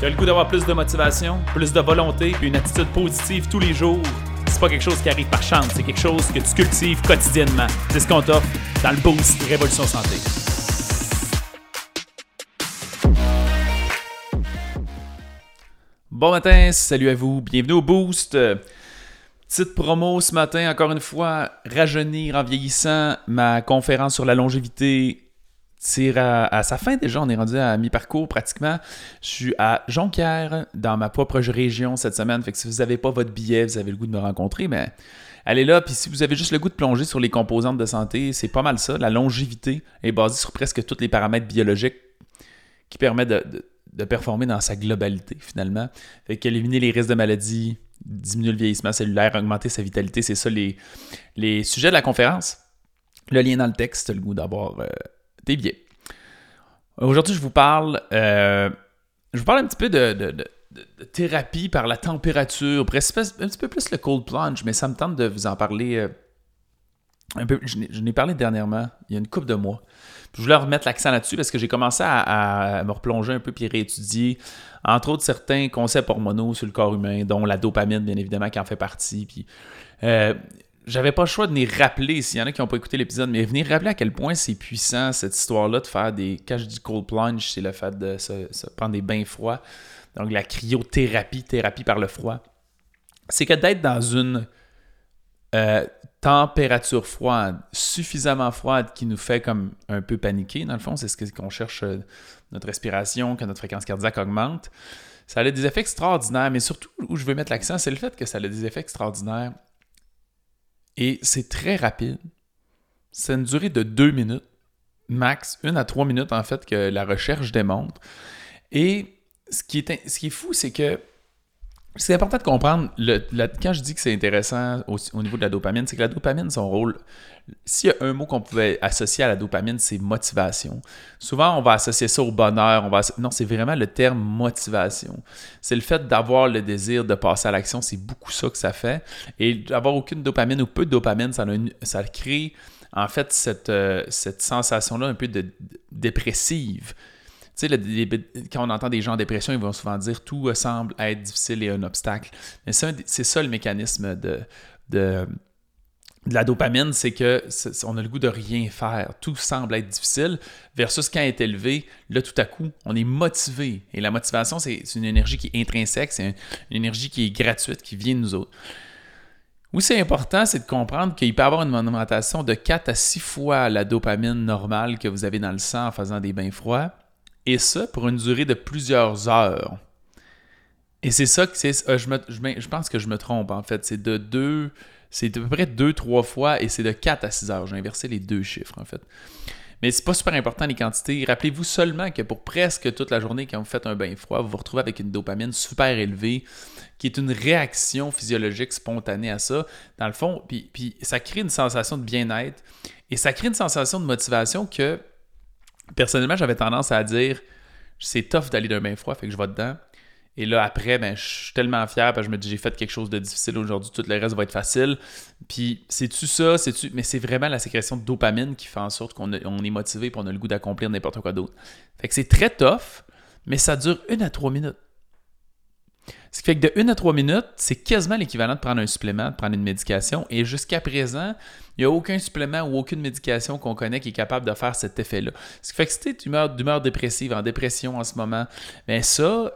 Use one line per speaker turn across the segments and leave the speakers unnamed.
Tu as le goût d'avoir plus de motivation, plus de volonté, puis une attitude positive tous les jours? C'est pas quelque chose qui arrive par chance, c'est quelque chose que tu cultives quotidiennement. C'est ce qu'on t'offre dans le Boost Révolution Santé. Bon matin, salut à vous, bienvenue au Boost. Petite promo ce matin, encore une fois, rajeunir en vieillissant, ma conférence sur la longévité tire à, sa fin déjà. On est rendu à mi-parcours pratiquement. Je suis à Jonquière, dans ma propre région cette semaine. Fait que si vous n'avez pas votre billet, vous avez le goût de me rencontrer, mais allez là. Puis si vous avez juste le goût de plonger sur les composantes de santé, c'est pas mal ça. La longévité est basée sur presque tous les paramètres biologiques qui permettent de, performer dans sa globalité finalement. Fait qu'éliminer les risques de maladie, diminuer le vieillissement cellulaire, augmenter sa vitalité, c'est ça les, les sujets de la conférence. Le lien dans le texte, le goût d'avoir euh, des billets. Aujourd'hui, je vous parle, euh, je vous parle un petit peu de, thérapie par la température, un petit peu plus le cold plunge, mais ça me tente de vous en parler euh, un peu. Je n'ai parlé dernièrement, il y a une couple de mois. Je voulais remettre l'accent là-dessus parce que j'ai commencé à, me replonger un peu puis réétudier, entre autres, certains concepts hormonaux sur le corps humain, dont la dopamine, bien évidemment, qui en fait partie. Puis, euh, j'avais pas le choix de venir rappeler, s'il y en a qui n'ont pas écouté l'épisode, mais venir rappeler à quel point c'est puissant cette histoire-là de faire des. Quand je dis cold plunge, c'est le fait de se, prendre des bains froids. Donc la cryothérapie, thérapie par le froid. C'est que d'être dans une euh, température froide, suffisamment froide, qui nous fait comme un peu paniquer, dans le fond, c'est ce qu'on cherche, euh, notre respiration, que notre fréquence cardiaque augmente. Ça a des effets extraordinaires, mais surtout où je veux mettre l'accent, c'est le fait que ça a des effets extraordinaires et c'est très rapide. C'est une durée de deux minutes, max, une à trois minutes en fait, que la recherche démontre. Et ce qui est, ce qui est fou, c'est que c'est important de comprendre, quand je dis que c'est intéressant au, niveau de la dopamine, c'est que la dopamine, son rôle, s'il y a un mot qu'on pouvait associer à la dopamine, c'est motivation. Souvent, on va associer ça au bonheur. On va non, c'est vraiment le terme motivation. C'est le fait d'avoir le désir de passer à l'action. C'est beaucoup ça que ça fait. Et d'avoir aucune dopamine ou peu de dopamine, ça, crée en fait cette, euh, sensation-là un peu dépressive sais, quand on entend des gens en dépression, ils vont souvent dire tout semble être difficile et un obstacle. Mais c'est ça le mécanisme de, la dopamine, c'est que on a le goût de rien faire. Tout semble être difficile versus quand est élevé, là tout à coup, on est motivé. Et la motivation, c'est une énergie qui est intrinsèque, c'est une, énergie qui est gratuite, qui vient de nous autres. Où c'est important, c'est de comprendre qu'il peut y avoir une monumentation de 4 à 6 fois la dopamine normale que vous avez dans le sang en faisant des bains froids et ça pour une durée de plusieurs heures. Et c'est ça que c'est. Euh, je, pense que je me trompe en fait. C'est de deux. C'est à peu près deux, trois fois et c'est de 4 à 6 heures. J'ai inversé les deux chiffres en fait. Mais c'est pas super important les quantités. Rappelez-vous seulement que pour presque toute la journée, quand vous faites un bain froid, vous vous retrouvez avec une dopamine super élevée, qui est une réaction physiologique spontanée à ça. Dans le fond, ça crée une sensation de bien-être et ça crée une sensation de motivation que personnellement, j'avais tendance à dire c'est tough d'aller d'un bain froid, fait que je vais dedans. Et là, après, ben, je suis tellement fier parce que je me dis j'ai fait quelque chose de difficile aujourd'hui, tout le reste va être facile. Puis, c'est-tu ça? C'est-tu... Mais c'est vraiment la sécrétion de dopamine qui fait en sorte qu'on est motivé et qu'on a le goût d'accomplir n'importe quoi d'autre. Fait que c'est très tough, mais ça dure une à trois minutes. Ce qui fait que de 1 à 3 minutes, c'est quasiment l'équivalent de prendre un supplément, de prendre une médication. Et jusqu'à présent, il n'y a aucun supplément ou aucune médication qu'on connaît qui est capable de faire cet effet-là. Ce qui fait que si tu es d'humeur dépressive, en dépression en ce moment, bien ça,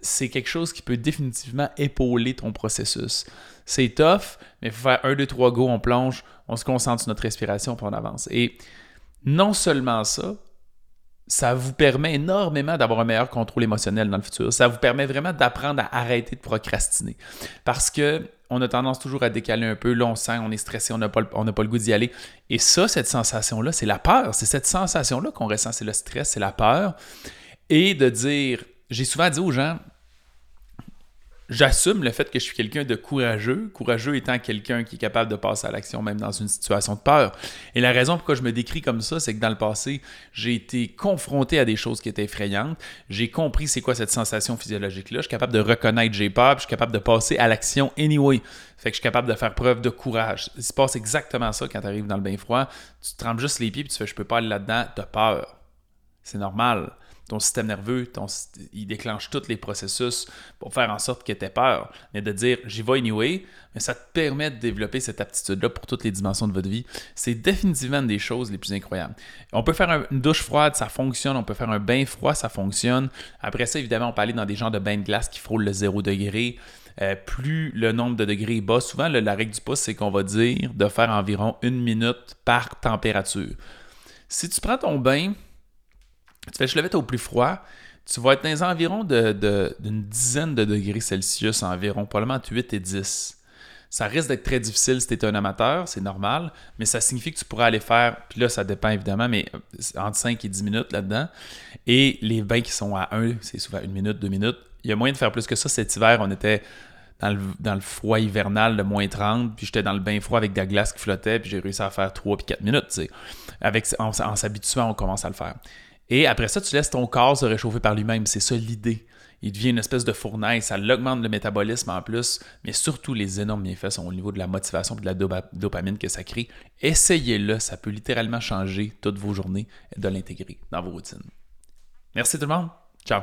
c'est quelque chose qui peut définitivement épauler ton processus. C'est tough, mais il faut faire 1, 2, 3 go, on plonge, on se concentre sur notre respiration, pour on avance. Et non seulement ça, ça vous permet énormément d'avoir un meilleur contrôle émotionnel dans le futur. Ça vous permet vraiment d'apprendre à arrêter de procrastiner. Parce que on a tendance toujours à décaler un peu. Là, on sent, on est stressé, on n'a pas, pas, le goût d'y aller. Et ça, cette sensation-là, c'est la peur. C'est cette sensation-là qu'on ressent. C'est le stress, c'est la peur. Et de dire, j'ai souvent dit aux gens, j'assume le fait que je suis quelqu'un de courageux, courageux étant quelqu'un qui est capable de passer à l'action même dans une situation de peur. Et la raison pourquoi je me décris comme ça, c'est que dans le passé, j'ai été confronté à des choses qui étaient effrayantes. J'ai compris c'est quoi cette sensation physiologique-là. Je suis capable de reconnaître j'ai peur, puis je suis capable de passer à l'action anyway. Fait que je suis capable de faire preuve de courage. Il se passe exactement ça quand tu arrives dans le bain froid. Tu te trempes juste les pieds, puis tu fais je peux pas aller là-dedans, tu as peur. C'est normal ton système nerveux, il déclenche tous les processus pour faire en sorte que tu aies peur. Mais de dire j'y vais anyway, mais ça te permet de développer cette aptitude-là pour toutes les dimensions de votre vie. C'est définitivement une des choses les plus incroyables. On peut faire une douche froide, ça fonctionne. On peut faire un bain froid, ça fonctionne. Après ça, évidemment, on peut aller dans des genres de bains de glace qui frôlent le zéro degré. Euh, plus le nombre de degrés est bas, souvent la règle du pouce, c'est qu'on va dire de faire environ une minute par température. Si tu prends ton bain, tu fais je au plus froid, tu vas être dans les environs d'une dizaine de degrés Celsius environ, probablement entre 8 et 10. Ça risque d'être très difficile si tu es un amateur, c'est normal, mais ça signifie que tu pourras aller faire, puis là ça dépend évidemment, mais euh, entre 5 et 10 minutes là-dedans. Et les bains qui sont à 1, c'est souvent une minute, deux minutes. Il y a moyen de faire plus que ça. Cet hiver, on était dans le, froid hivernal de moins 30, puis j'étais dans le bain froid avec de la glace qui flottait, puis j'ai réussi à faire 3 puis 4 minutes. Avec, en s'habituant, on commence à le faire. Et après ça, tu laisses ton corps se réchauffer par lui-même. C'est ça l'idée. Il devient une espèce de fournaise, ça augmente le métabolisme en plus, mais surtout les énormes bienfaits sont au niveau de la motivation et de la dopamine que ça crée. Essayez-le, ça peut littéralement changer toutes vos journées et de l'intégrer dans vos routines. Merci tout le monde. Ciao.